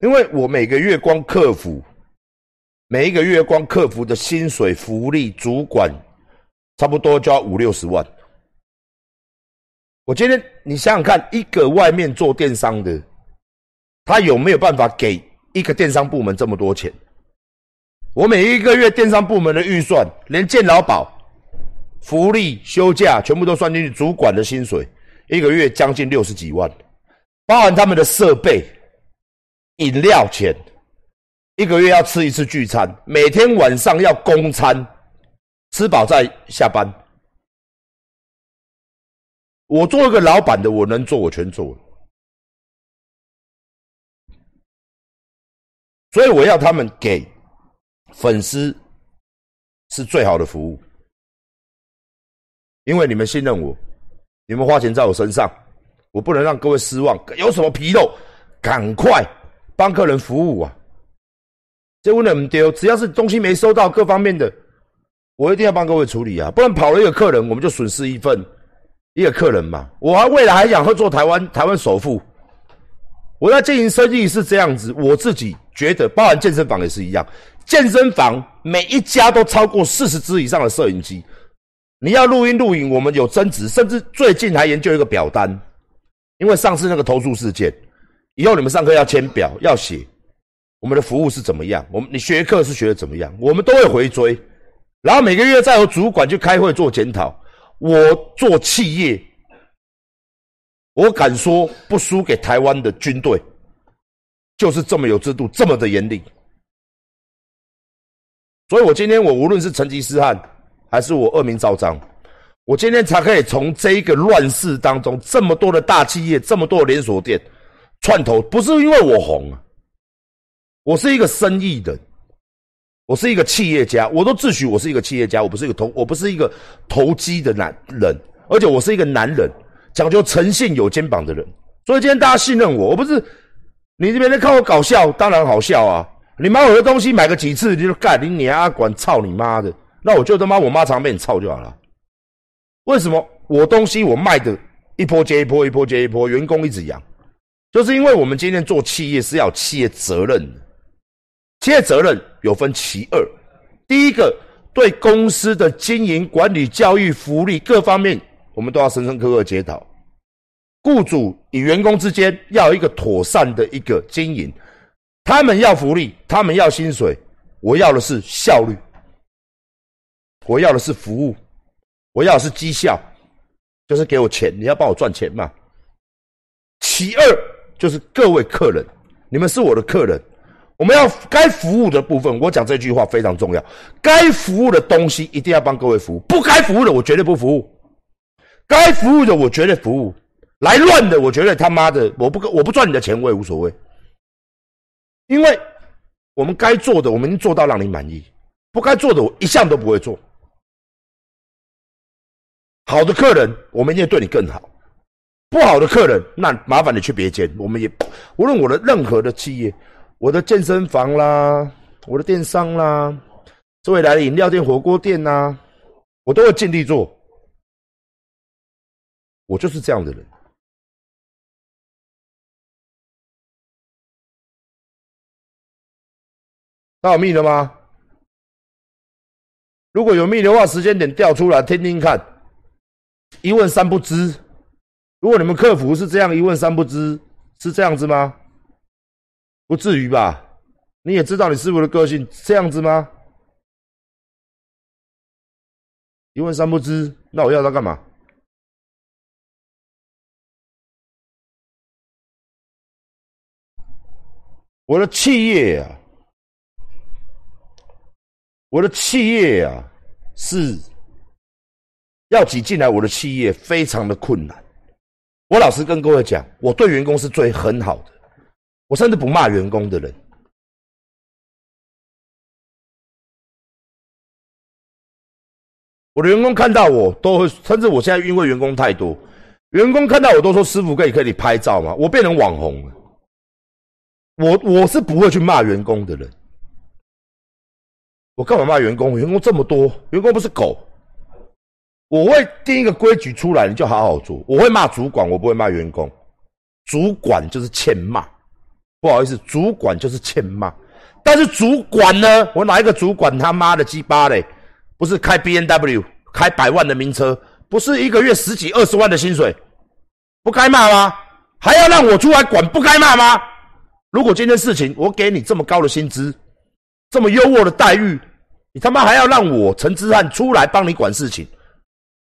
因为我每个月光客服，每一个月光客服的薪水、福利、主管，差不多就要五六十万。我今天你想想看，一个外面做电商的，他有没有办法给一个电商部门这么多钱？我每一个月电商部门的预算，连健劳保、福利、休假全部都算进去，主管的薪水一个月将近六十几万，包含他们的设备、饮料钱，一个月要吃一次聚餐，每天晚上要公餐，吃饱再下班。我做一个老板的，我能做我全做，所以我要他们给粉丝是最好的服务，因为你们信任我，你们花钱在我身上，我不能让各位失望。有什么纰漏，赶快帮客人服务啊！这问的唔丢，只要是东西没收到，各方面的，我一定要帮各位处理啊！不然跑了一个客人，我们就损失一份。一个客人嘛，我还未来还想会做台湾台湾首富。我在经营生意是这样子，我自己觉得，包含健身房也是一样。健身房每一家都超过四十支以上的摄影机，你要录音录影，我们有增值，甚至最近还研究一个表单，因为上次那个投诉事件，以后你们上课要签表，要写我们的服务是怎么样，我们你学课是学的怎么样，我们都会回追，然后每个月再由主管去开会做检讨。我做企业，我敢说不输给台湾的军队，就是这么有制度，这么的严厉。所以我今天我无论是成吉思汗，还是我恶名昭彰，我今天才可以从这一个乱世当中，这么多的大企业，这么多的连锁店串头，不是因为我红啊，我是一个生意人。我是一个企业家，我都自诩我是一个企业家，我不是一个投，我不是一个投机的男人，而且我是一个男人，讲究诚信、有肩膀的人。所以今天大家信任我，我不是你这边在看我搞笑，当然好笑啊！你买我的东西买个几次，你就干你你阿管操你妈的，那我就他妈我妈常被你操就好了。为什么我东西我卖的一波接一波，一波接一波，员工一直养，就是因为我们今天做企业是要企业责任的。企业责任有分其二，第一个对公司的经营管理、教育、福利各方面，我们都要深深刻刻检讨。雇主与员工之间要有一个妥善的一个经营，他们要福利，他们要薪水，我要的是效率，我要的是服务，我要的是绩效，就是给我钱，你要帮我赚钱嘛。其二就是各位客人，你们是我的客人。我们要该服务的部分，我讲这句话非常重要。该服务的东西一定要帮各位服务，不该服务的我绝对不服务。该服务的我绝对服务，来乱的我绝对他妈的我不我不赚你的钱我也无所谓。因为我们该做的我们做到让你满意，不该做的我一向都不会做。好的客人我们一定对你更好，不好的客人那麻烦你去别间。我们也无论我的任何的企业。我的健身房啦，我的电商啦，未来的饮料店、火锅店呐，我都会尽力做。我就是这样的人。那有密了吗？如果有密的话，时间点调出来听听看。一问三不知。如果你们客服是这样一问三不知，是这样子吗？不至于吧？你也知道你师傅的个性这样子吗？一问三不知，那我要他干嘛？我的企业啊，我的企业啊，是要挤进来，我的企业非常的困难。我老实跟各位讲，我对员工是最很好的。我甚至不骂员工的人，我的员工看到我都会，甚至我现在因为员工太多，员工看到我都说：“师傅可以可以拍照吗？”我变成网红了。我我是不会去骂员工的人，我干嘛骂员工？员工这么多，员工不是狗。我会定一个规矩出来，你就好好做。我会骂主管，我不会骂员工。主管就是欠骂。不好意思，主管就是欠骂。但是主管呢？我哪一个主管他妈的鸡巴嘞？不是开 B N W，开百万的名车，不是一个月十几二十万的薪水，不该骂吗？还要让我出来管，不该骂吗？如果今天事情我给你这么高的薪资，这么优渥的待遇，你他妈还要让我陈之汉出来帮你管事情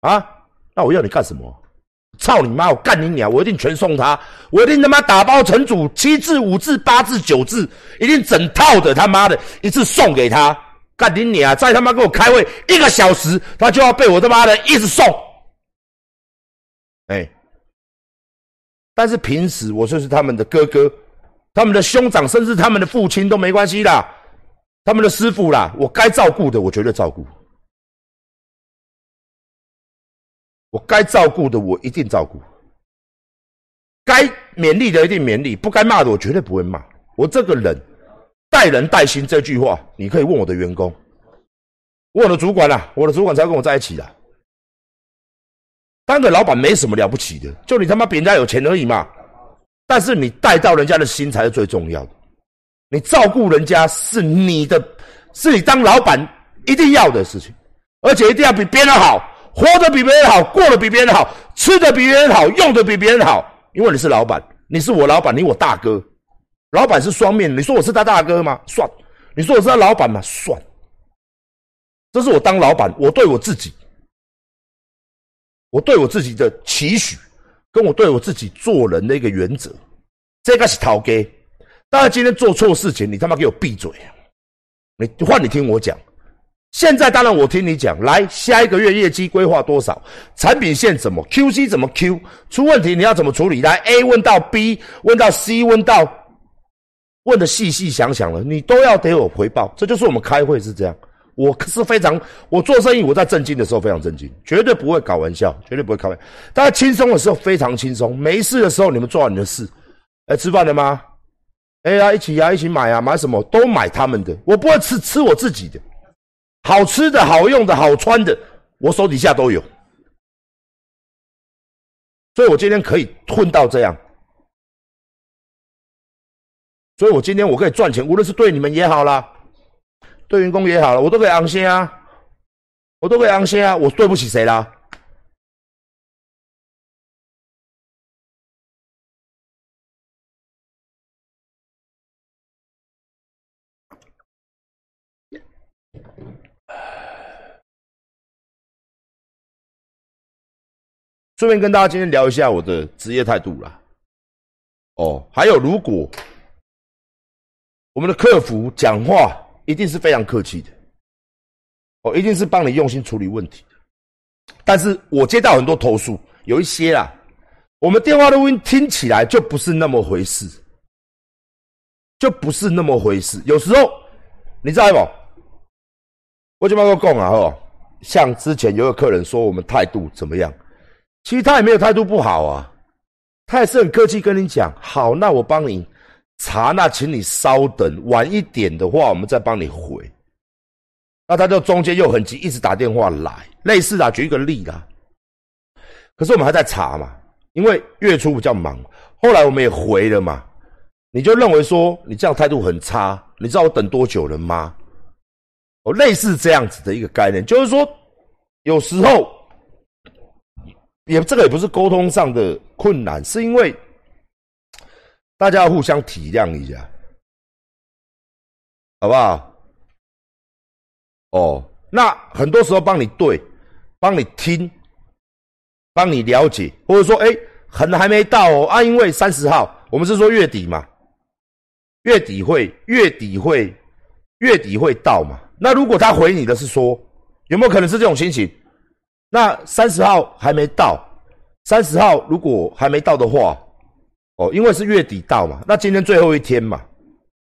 啊？那我要你干什么？操你妈！我干你娘！我一定全送他！我一定他妈打包成组，七字、五字、八字、九字，一定整套的他妈的一次送给他！干你娘！再他妈给我开会一个小时，他就要被我他妈的一直送。哎，但是平时我就是他们的哥哥，他们的兄长，甚至他们的父亲都没关系的，他们的师傅啦，我该照顾的我绝对照顾。我该照顾的，我一定照顾；该勉励的，一定勉励；不该骂的，我绝对不会骂。我这个人待人待心这句话，你可以问我的员工，问我的主管啦，我的主管才跟我在一起的。当个老板没什么了不起的，就你他妈比人家有钱而已嘛。但是你带到人家的心才是最重要的，你照顾人家是你的，是你当老板一定要的事情，而且一定要比别人好。活得比别人好，过得比别人好，吃的比别人好，用的比别人好，因为你是老板，你是我老板，你我大哥，老板是双面，你说我是他大哥吗？算，你说我是他老板吗？算，这是我当老板，我对我自己，我对我自己的期许，跟我对我自己做人的一个原则，这个是讨给。大家今天做错事情，你他妈给我闭嘴，你换你听我讲。现在当然我听你讲，来下一个月业绩规划多少？产品线怎么？QC 怎么 Q？出问题你要怎么处理？来 A 问到 B，问到 C，问到问的细细想想了，你都要给我回报。这就是我们开会是这样。我是非常，我做生意我在震惊的时候非常震惊，绝对不会搞玩笑，绝对不会开玩笑。大家轻松的时候非常轻松，没事的时候你们做好你的事。哎，吃饭了吗？哎呀，一起呀，一起买啊，买什么都买他们的，我不会吃吃我自己的。好吃的、好用的、好穿的，我手底下都有，所以我今天可以混到这样，所以我今天我可以赚钱，无论是对你们也好啦，对员工也好了，我都可以安心啊，我都可以安心啊，我对不起谁啦？顺便跟大家今天聊一下我的职业态度啦。哦，还有如果我们的客服讲话一定是非常客气的，哦，一定是帮你用心处理问题的。但是我接到很多投诉，有一些啦，我们电话录音听起来就不是那么回事，就不是那么回事。有时候你知道不？我就帮个讲啊，哦，像之前有个客人说我们态度怎么样？其实他也没有态度不好啊，他也是很客气跟你讲，好，那我帮你查，那请你稍等，晚一点的话，我们再帮你回。那他就中间又很急，一直打电话来，类似啊，举一个例啦。可是我们还在查嘛，因为月初比较忙，后来我们也回了嘛，你就认为说你这样态度很差，你知道我等多久了吗？哦，类似这样子的一个概念，就是说有时候。也这个也不是沟通上的困难，是因为大家互相体谅一下，好不好？哦，那很多时候帮你对，帮你听，帮你了解，或者说，哎，可能还没到哦啊，因为三十号，我们是说月底嘛，月底会月底会月底会到嘛？那如果他回你的是说，有没有可能是这种心情？那三十号还没到，三十号如果还没到的话，哦，因为是月底到嘛，那今天最后一天嘛，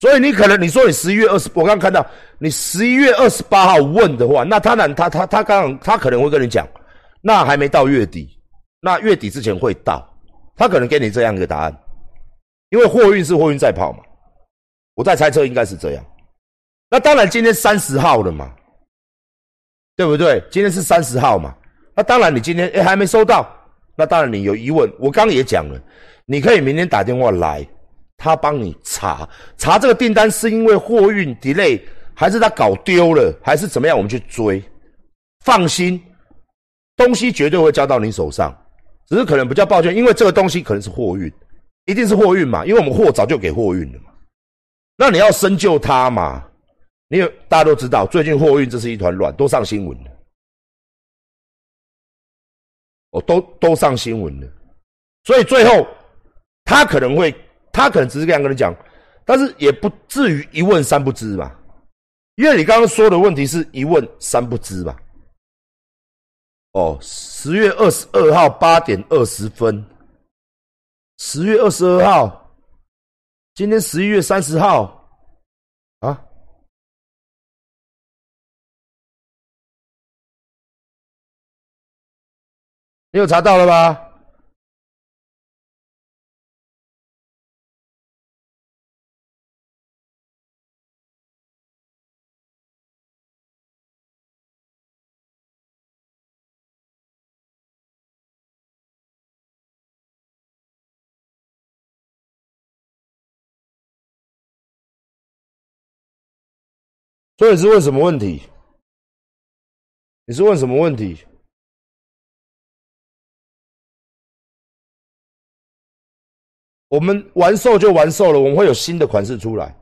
所以你可能你说你十一月二十，我刚看到你十一月二十八号问的话，那他呢，他他他刚他可能会跟你讲，那还没到月底，那月底之前会到，他可能给你这样一个答案，因为货运是货运在跑嘛，我在猜测应该是这样，那当然今天三十号了嘛，对不对？今天是三十号嘛。那当然，你今天哎还没收到，那当然你有疑问。我刚也讲了，你可以明天打电话来，他帮你查查这个订单是因为货运 delay，还是他搞丢了，还是怎么样？我们去追，放心，东西绝对会交到你手上，只是可能比较抱歉，因为这个东西可能是货运，一定是货运嘛，因为我们货早就给货运了嘛。那你要深究它嘛？你有大家都知道，最近货运这是一团乱，都上新闻了。哦，都都上新闻了，所以最后他可能会，他可能只是这样跟你讲，但是也不至于一问三不知吧？因为你刚刚说的问题是一问三不知吧？哦，十月二十二号八点二十分，十月二十二号，今天十一月三十号，你有查到了吧？所以是问什么问题？你是问什么问题？我们完售就完售了，我们会有新的款式出来。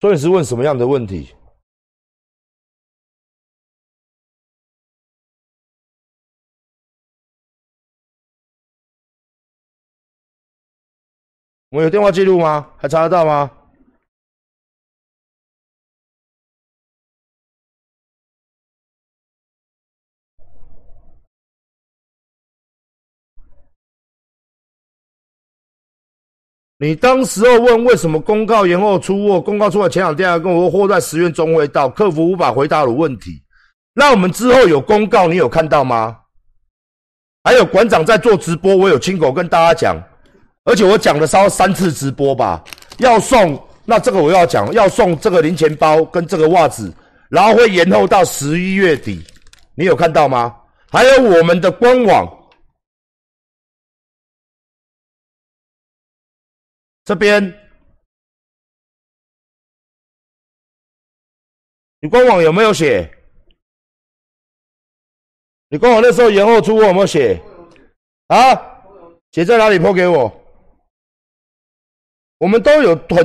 所以是问什么样的问题？我有电话记录吗？还查得到吗？你当时候问为什么公告延后出货？公告出来前两天还跟我说货在十月中会到，客服无法回答的问题。那我们之后有公告，你有看到吗？还有馆长在做直播，我有亲口跟大家讲。而且我讲了稍三次直播吧，要送那这个我要讲，要送这个零钱包跟这个袜子，然后会延后到十一月底，你有看到吗？还有我们的官网这边，你官网有没有写？你官网那时候延后出货有没有写？啊？写在哪里？抛给我。我们都有很